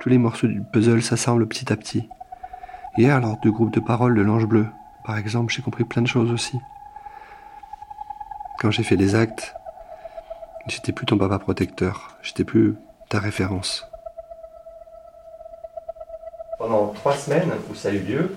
Tous les morceaux du puzzle s'assemblent petit à petit. Hier, lors du groupe de parole de l'Ange Bleu, par exemple, j'ai compris plein de choses aussi. Quand j'ai fait des actes, j'étais plus ton papa protecteur, j'étais plus ta référence. Pendant trois semaines où ça a eu lieu,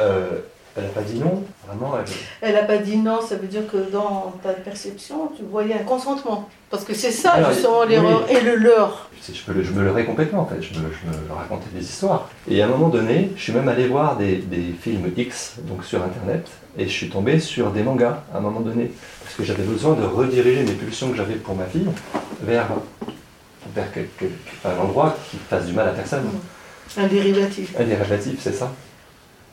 euh, elle n'a pas dit non, vraiment. Elle... Elle n'a pas dit non, ça veut dire que dans ta perception, tu voyais un consentement. Parce que c'est ça, Alors, justement, oui. l'erreur et le leur. Je, le- je me leurrais complètement en fait, je me, je me racontais des histoires. Et à un moment donné, je suis même allé voir des, des films X, donc sur internet, et je suis tombé sur des mangas à un moment donné, parce que j'avais besoin de rediriger mes pulsions que j'avais pour ma fille vers, vers quel- quel- un endroit qui fasse du mal à personne. Un dérivatif. Un dérivatif, c'est ça.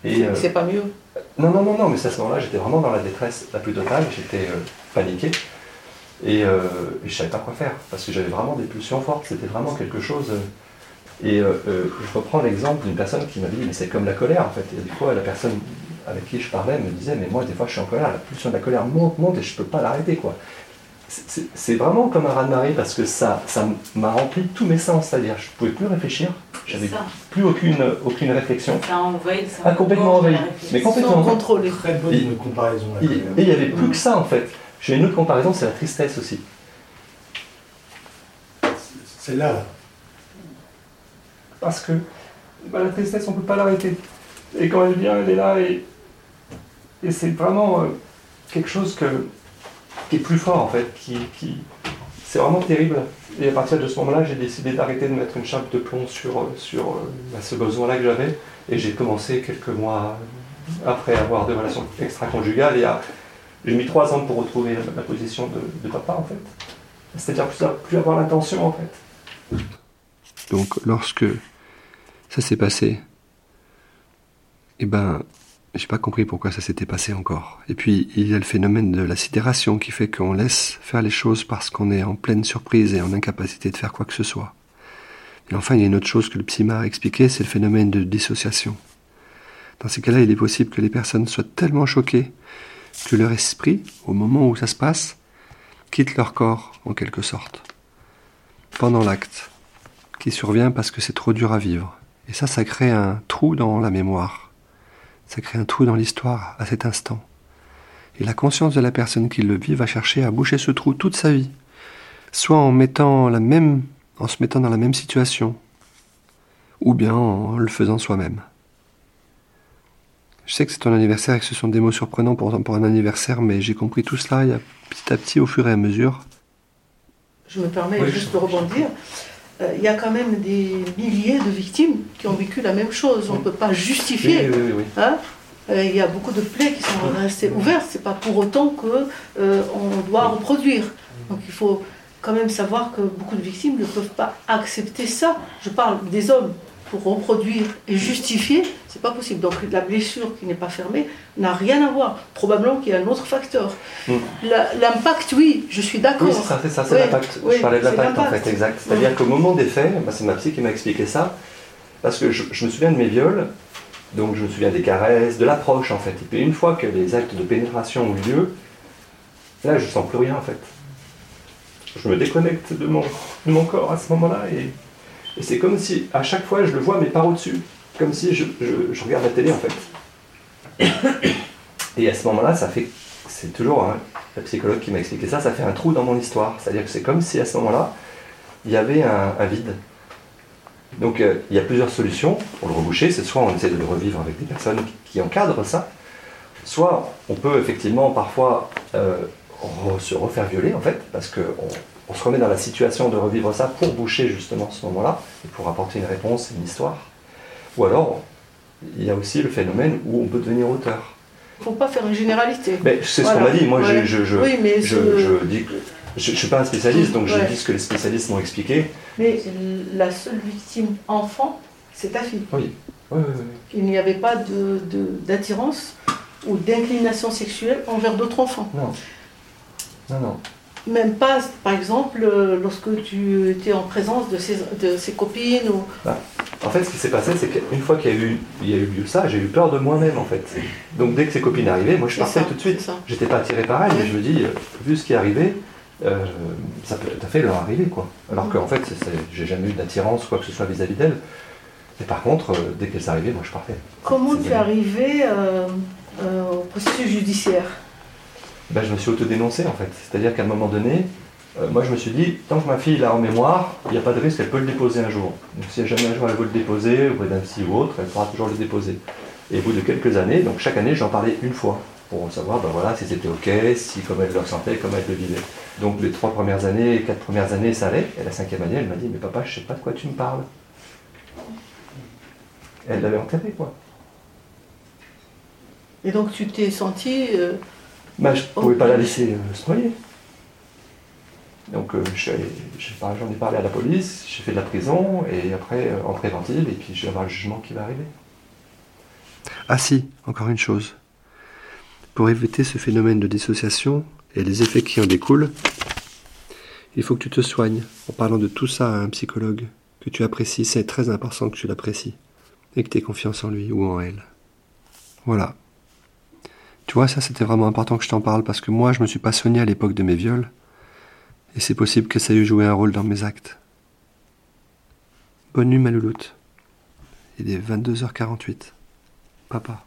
Et, euh, C'est pas mieux. Non, non, non, non, mais à ce moment-là, j'étais vraiment dans la détresse la plus totale, j'étais euh, paniqué. Et, euh, et je savais pas quoi faire, parce que j'avais vraiment des pulsions fortes, c'était vraiment quelque chose. euh, et euh, je reprends l'exemple d'une personne qui m'a dit, mais c'est comme la colère en fait. Et des fois, la personne avec qui je parlais me disait, mais moi, des fois, je suis en colère, la pulsion de la colère monte, monte, et je peux pas l'arrêter, quoi. C'est- vraiment comme un raz-de-marée, parce que ça ça m'a rempli tous mes sens, c'est-à-dire, je pouvais plus réfléchir, j'avais plus aucune, aucune réflexion. Ça envahit, ça Ah, complètement envahi. Mais complètement envahi. contrôler. Très bonne Et- comparaison. là, Et il n'y avait plus que ça en fait. J'ai une autre comparaison, c'est la tristesse aussi. C'est là. là. Parce que bah, la tristesse, on ne peut pas l'arrêter. Et quand elle vient, elle est là et, et c'est vraiment euh, quelque chose que, qui est plus fort en fait. Qui, C'est vraiment terrible. Et à partir de ce moment-là, j'ai décidé d'arrêter de mettre une chape de plomb sur, euh, sur euh, ce besoin-là que j'avais. Et j'ai commencé quelques mois après avoir des relations extra-conjugales. Et à- j'ai mis trois ans pour retrouver la, position de, de papa en fait. C'est-à-dire plus, plus avoir l'intention en fait. Donc lorsque ça s'est passé, eh ben, j'ai pas compris pourquoi ça s'était passé encore. Et puis il y a le phénomène de la sidération qui fait qu'on laisse faire les choses parce qu'on est en pleine surprise et en incapacité de faire quoi que ce soit. Et enfin, il y a une autre chose que le psy m'a expliqué, c'est le phénomène de dissociation. Dans ces cas-là, il est possible que les personnes soient tellement choquées que leur esprit, au moment où ça se passe, quitte leur corps en quelque sorte. Pendant l'acte qui survient parce que c'est trop dur à vivre. Et ça, ça crée un trou dans la mémoire. Ça crée un trou dans l'histoire à cet instant. Et la conscience de la personne qui le vit va chercher à boucher ce trou toute sa vie. Soit en mettant la même, en se mettant dans la même situation, ou bien en le faisant soi-même. Je sais que c'est ton anniversaire et que ce sont des mots surprenants pour, pour un anniversaire, mais j'ai compris tout cela il y a petit à petit au fur et à mesure. Je me permets Oui, juste je- de rebondir. Euh, Il y a quand même des milliers de victimes qui ont vécu la même chose. On ne peut pas justifier. oui, oui, oui. Hein Euh, Il y a beaucoup de plaies qui sont restées ouvertes. C'est pas pour autant que euh, on doit reproduire. Donc il faut quand même savoir que beaucoup de victimes ne peuvent pas accepter ça. Je parle des hommes pour reproduire et justifier, c'est pas possible. Donc la blessure qui n'est pas fermée n'a rien à voir. Probablement qu'il y a un autre facteur. Mm. La- L'impact, oui, je suis d'accord. Oui, c'est ça, c'est ça, c'est Oui, l'impact. oui, je parlais de l'impact en fait, exact. C'est-à-dire qu'au moment des faits, bah, c'est ma psy qui m'a expliqué ça, parce que je, je me souviens de mes viols, donc je me souviens des caresses, de l'approche en fait. Et puis une fois que les actes de pénétration ont eu lieu, là je sens plus rien en fait. Je me déconnecte de mon, de mon corps à ce moment-là et, et c'est comme si à chaque fois je le vois mais par au-dessus. Comme si je, je- regarde la télé en fait. Et à ce moment-là, ça fait. C'est toujours hein, la psychologue qui m'a expliqué ça, ça fait un trou dans mon histoire. C'est-à-dire que c'est comme si à ce moment-là, il y avait un, vide. Donc euh, il y a plusieurs solutions pour le reboucher. C'est soit on essaie de le revivre avec des personnes qui, encadrent ça, soit on peut effectivement parfois euh, se refaire violer en fait, parce qu'on on se remet dans la situation de revivre ça pour boucher justement ce moment-là et pour apporter une réponse, une histoire. Ou alors, il y a aussi le phénomène où on peut devenir auteur. Il ne faut pas faire une généralité. Mais c'est ce qu'on m'a dit. Moi, je- Ouais. je, je, oui, mais, je, je dis que je ne suis pas un spécialiste, donc je Ouais. dis ce que les spécialistes m'ont expliqué. mais la seule victime enfant, c'est ta fille. Oui. Oui, oui, oui. Il n'y avait pas de- de- d'attirance ou d'inclination sexuelle envers d'autres enfants. Non. Non, non. Même pas, par exemple, euh, lorsque tu étais en présence de ses, de ses copines ou... En fait, ce qui s'est passé, c'est qu'une fois qu'il y a eu, il y a eu lieu ça, j'ai eu peur de moi-même, en fait. Donc, dès que ces copines arrivaient, moi, je partais ça, tout de suite. J'étais pas attiré par elles, mais je me dis, euh, vu ce qui est arrivé, euh, ça peut tout à fait leur arriver, quoi. Alors qu'en fait, j'ai jamais eu d'attirance, quoi que ce soit vis-à-vis d'elles. Et par contre, euh, dès qu'elles arrivaient, moi je partais. Comment tu es arrivé euh, au processus judiciaire? Ben, je me suis autodénoncé en fait. C'est-à-dire qu'à un moment donné, euh, moi je me suis dit, tant que ma fille l'a en mémoire, il n'y a pas de risque, elle peut le déposer un jour. Donc si jamais un jour elle veut le déposer, auprès d'un psy ou autre, elle pourra toujours le déposer. Et au bout de quelques années, donc chaque année j'en parlais une fois, pour savoir ben voilà, si c'était ok, si comment elle le ressentait, comment elle le vivait. Donc les trois premières années, les quatre premières années, ça allait. Et la cinquième année, elle m'a dit, mais papa, je sais pas de quoi tu me parles. Elle l'avait enterré quoi. Et donc tu t'es senti. euh, Bah, je ne pouvais pas la laisser euh, se noyer. Donc euh, j'en ai parlé à la police, j'ai fait de la prison, et après euh, en préventive, et puis je vais avoir le jugement qui va arriver. Ah si, encore une chose. Pour éviter ce phénomène de dissociation et les effets qui en découlent, il faut que tu te soignes en parlant de tout ça à un psychologue que tu apprécies. C'est très important que tu l'apprécies et que tu aies confiance en lui ou en elle. Voilà. Tu vois, ça c'était vraiment important que je t'en parle parce que moi je me suis pas soigné à l'époque de mes viols et c'est possible que ça ait joué un rôle dans mes actes. Bonne nuit ma louloute. Il est 22h48. Papa.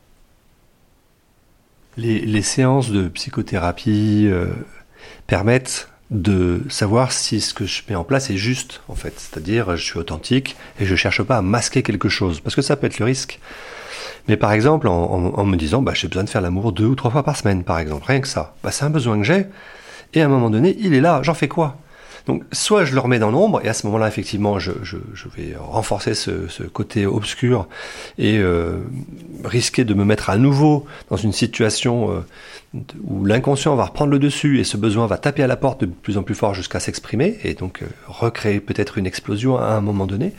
Les, séances de psychothérapie euh, permettent de savoir si ce que je mets en place est juste, en fait. C'est-à-dire, je suis authentique et je cherche pas à masquer quelque chose, parce que ça peut être le risque. Mais par exemple, en, me disant, bah, j'ai besoin de faire l'amour deux ou trois fois par semaine, par exemple, rien que ça. Bah, c'est un besoin que j'ai, et à un moment donné, il est là, j'en fais quoi? Donc, soit je le remets dans l'ombre, et à ce moment-là, effectivement, je, vais renforcer ce, côté obscur et euh, risquer de me mettre à nouveau dans une situation euh, où l'inconscient va reprendre le dessus et ce besoin va taper à la porte de plus en plus fort jusqu'à s'exprimer et donc euh, recréer peut-être une explosion à un moment donné.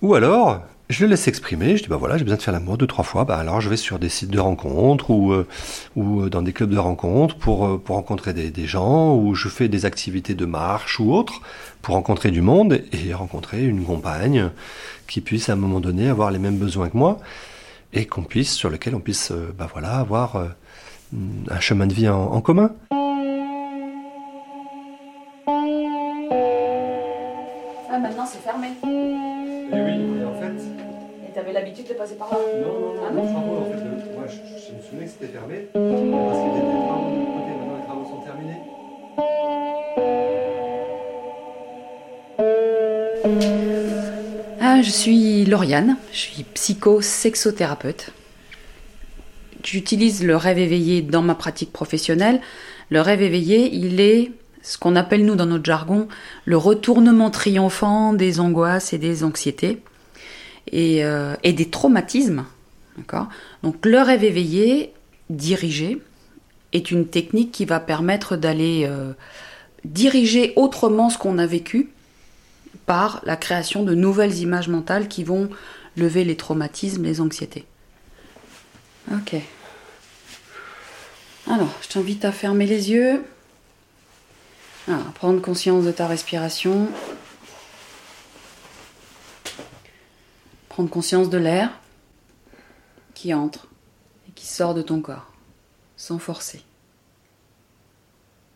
Ou alors, je le laisse s'exprimer, je dis bah voilà, j'ai besoin de faire l'amour deux, trois fois, bah alors je vais sur des sites de rencontres ou, euh, ou euh, dans des clubs de rencontres pour, euh, pour rencontrer des, gens, ou je fais des activités de marche ou autres pour rencontrer du monde et rencontrer une compagne qui puisse à un moment donné avoir les mêmes besoins que moi et qu'on puisse, sur lequel on puisse euh, bah voilà, avoir un chemin de vie en commun. L'habitude de passer par là non, non, non, Ah non travaux, en fait, le- moi je, je me souvenais que c'était fermé, parce qu'il y avait des travaux de l'autre côté, maintenant les travaux sont terminés. Ah, je suis Lauriane, je suis psycho-sexothérapeute. J'utilise le rêve éveillé dans ma pratique professionnelle. Le rêve éveillé, il est ce qu'on appelle nous dans notre jargon le retournement triomphant des angoisses et des anxiétés et, euh, et des traumatismes. Donc le rêve éveillé, dirigé, est une technique qui va permettre d'aller euh, diriger autrement ce qu'on a vécu par la création de nouvelles images mentales qui vont lever les traumatismes, les anxiétés. Ok. Alors, je t'invite à fermer les yeux, à prendre conscience de ta respiration, prendre conscience de l'air qui entre et qui sort de ton corps, sans forcer.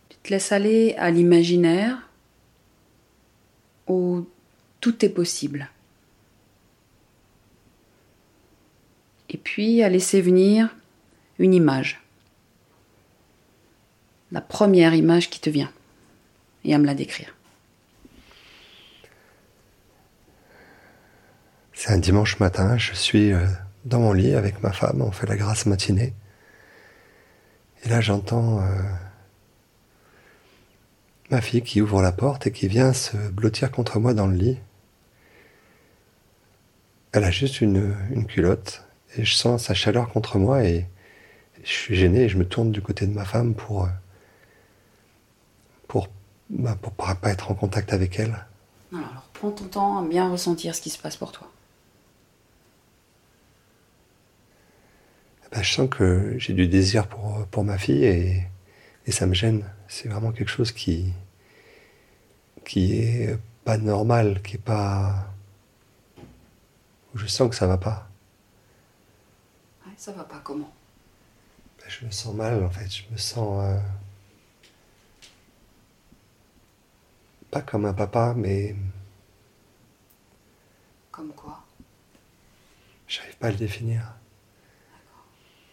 Tu te laisses aller à l'imaginaire où tout est possible. Et puis à laisser venir une image. La première image qui te vient. Et à me la décrire. C'est un dimanche matin, je suis euh, dans mon lit avec ma femme, on fait la grasse matinée. Et là j'entends euh, ma fille qui ouvre la porte et qui vient se blottir contre moi dans le lit. Elle a juste une, une culotte et je sens sa chaleur contre moi et je suis gêné et je me tourne du côté de ma femme pour, euh, pour, bah, pour pas être en contact avec elle. Alors, prends ton temps à bien ressentir ce qui se passe pour toi. Ben, je sens que j'ai du désir pour, pour ma fille et, et ça me gêne. C'est vraiment quelque chose qui, qui est pas normal, qui est pas. où je sens que ça va pas. Ouais, ça va pas comment? Ben, je me sens mal en fait, je me sens. euh, pas comme un papa, mais Comme quoi? j'arrive pas à le définir.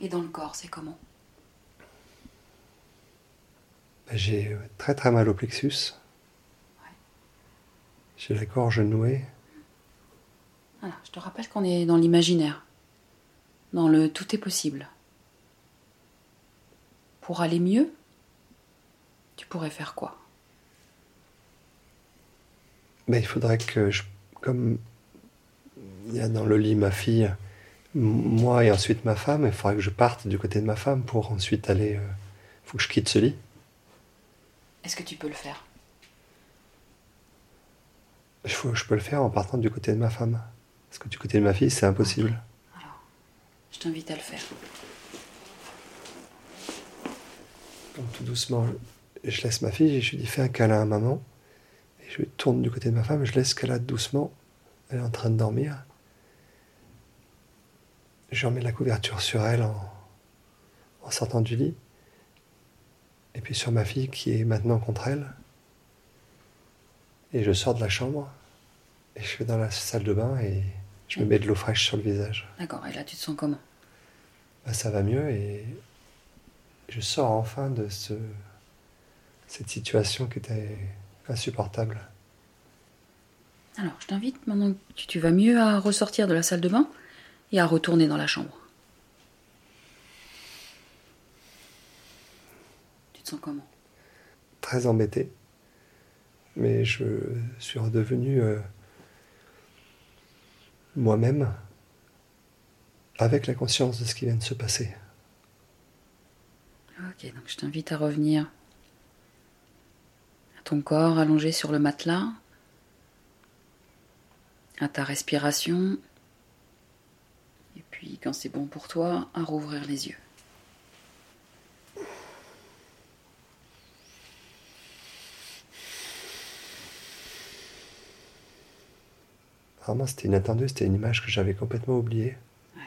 Et dans le corps, c'est comment Ben, J'ai très très mal au plexus. J'ai la gorge nouée. Voilà, je te rappelle qu'on est dans l'imaginaire. Dans le tout est possible. Pour aller mieux, tu pourrais faire quoi Ben, il faudrait que je. Comme il y a dans le lit ma fille, moi et ensuite ma femme, il faudrait que je parte du côté de ma femme pour ensuite aller. Il faut que je quitte ce lit. Est-ce que tu peux le faire? Je peux le faire en partant du côté de ma femme. Parce que du côté de ma fille, c'est impossible. Je t'invite à le faire. Donc tout doucement, je laisse ma fille et je lui dis fais un câlin à maman. Et je tourne du côté de ma femme je laisse qu'elle a doucement. Elle est en train de dormir. Je remets la couverture sur elle en, en sortant du lit. Et puis sur ma fille qui est maintenant contre elle. Et je sors de la chambre. Et je vais dans la salle de bain et je me mets de l'eau fraîche sur le visage. D'accord, et là tu te sens comment? Bah, ça va mieux et je sors enfin de ce, cette situation qui était insupportable. Alors, je t'invite maintenant que tu vas mieux à ressortir de la salle de bain et à retourner dans la chambre. Tu te sens comment? Très embêté, mais je suis redevenu euh, moi-même avec la conscience de ce qui vient de se passer. Ok, donc je t'invite à revenir à ton corps allongé sur le matelas, à ta respiration, puis quand c'est bon pour toi, à rouvrir les yeux. Vraiment, c'était inattendu, c'était une image que j'avais complètement oubliée. Ouais.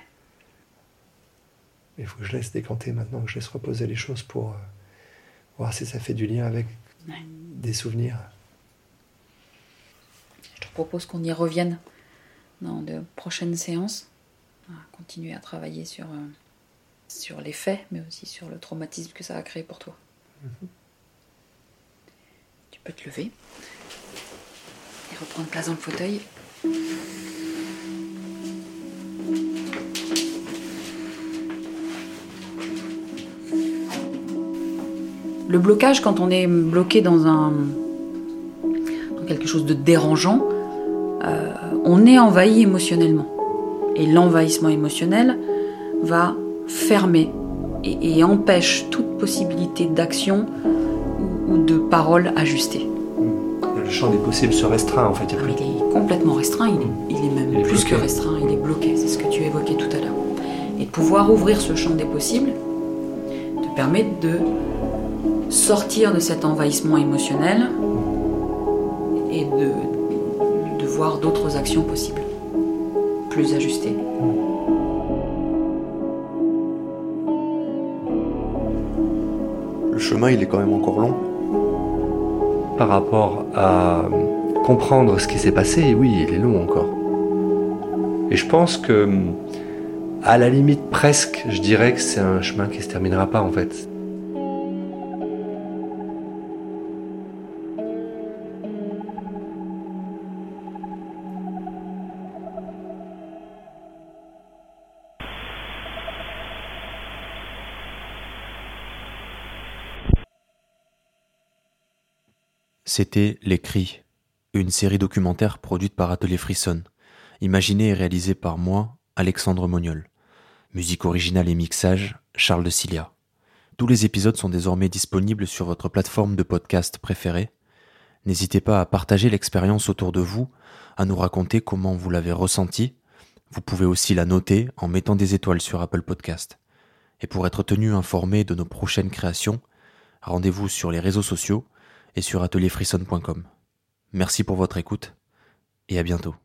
Il faut que je laisse décanter maintenant, que je laisse reposer les choses pour euh, voir si ça fait du lien avec Ouais. des souvenirs. Je te propose qu'on y revienne dans de prochaines séances, à continuer à travailler sur, euh, sur les faits, mais aussi sur le traumatisme que ça a créé pour toi. Tu peux te lever et reprendre place dans le fauteuil. Le blocage, quand on est bloqué dans un dans quelque chose de dérangeant, euh, on est envahi émotionnellement. Et l'envahissement émotionnel va fermer et, et empêche toute possibilité d'action ou, ou de parole ajustée. Le champ des possibles se restreint en fait. Il y a plus Il est complètement restreint, il est, il est même Il est plus bloqué. que restreint, il est bloqué, c'est ce que tu évoquais tout à l'heure. Et de pouvoir ouvrir ce champ des possibles te permet de sortir de cet envahissement émotionnel et de, de voir d'autres actions possibles, plus ajustées. Le chemin, il est quand même encore long. par rapport à comprendre ce qui s'est passé, oui, il est long encore. Et je pense que, à la limite presque, je dirais que c'est un chemin qui se terminera pas en fait. C'était Les Cris, une série documentaire produite par Atelier Frisson, imaginée et réalisée par moi, Alexandre Moniol. Musique originale et mixage, Charles de Cilia. Tous les épisodes sont désormais disponibles sur votre plateforme de podcast préférée. N'hésitez pas à partager l'expérience autour de vous, à nous raconter comment vous l'avez ressenti. Vous pouvez aussi la noter en mettant des étoiles sur Apple Podcast. Et pour être tenu informé de nos prochaines créations, rendez-vous sur les réseaux sociaux et sur atelierfrisson.com. Merci pour votre écoute et à bientôt.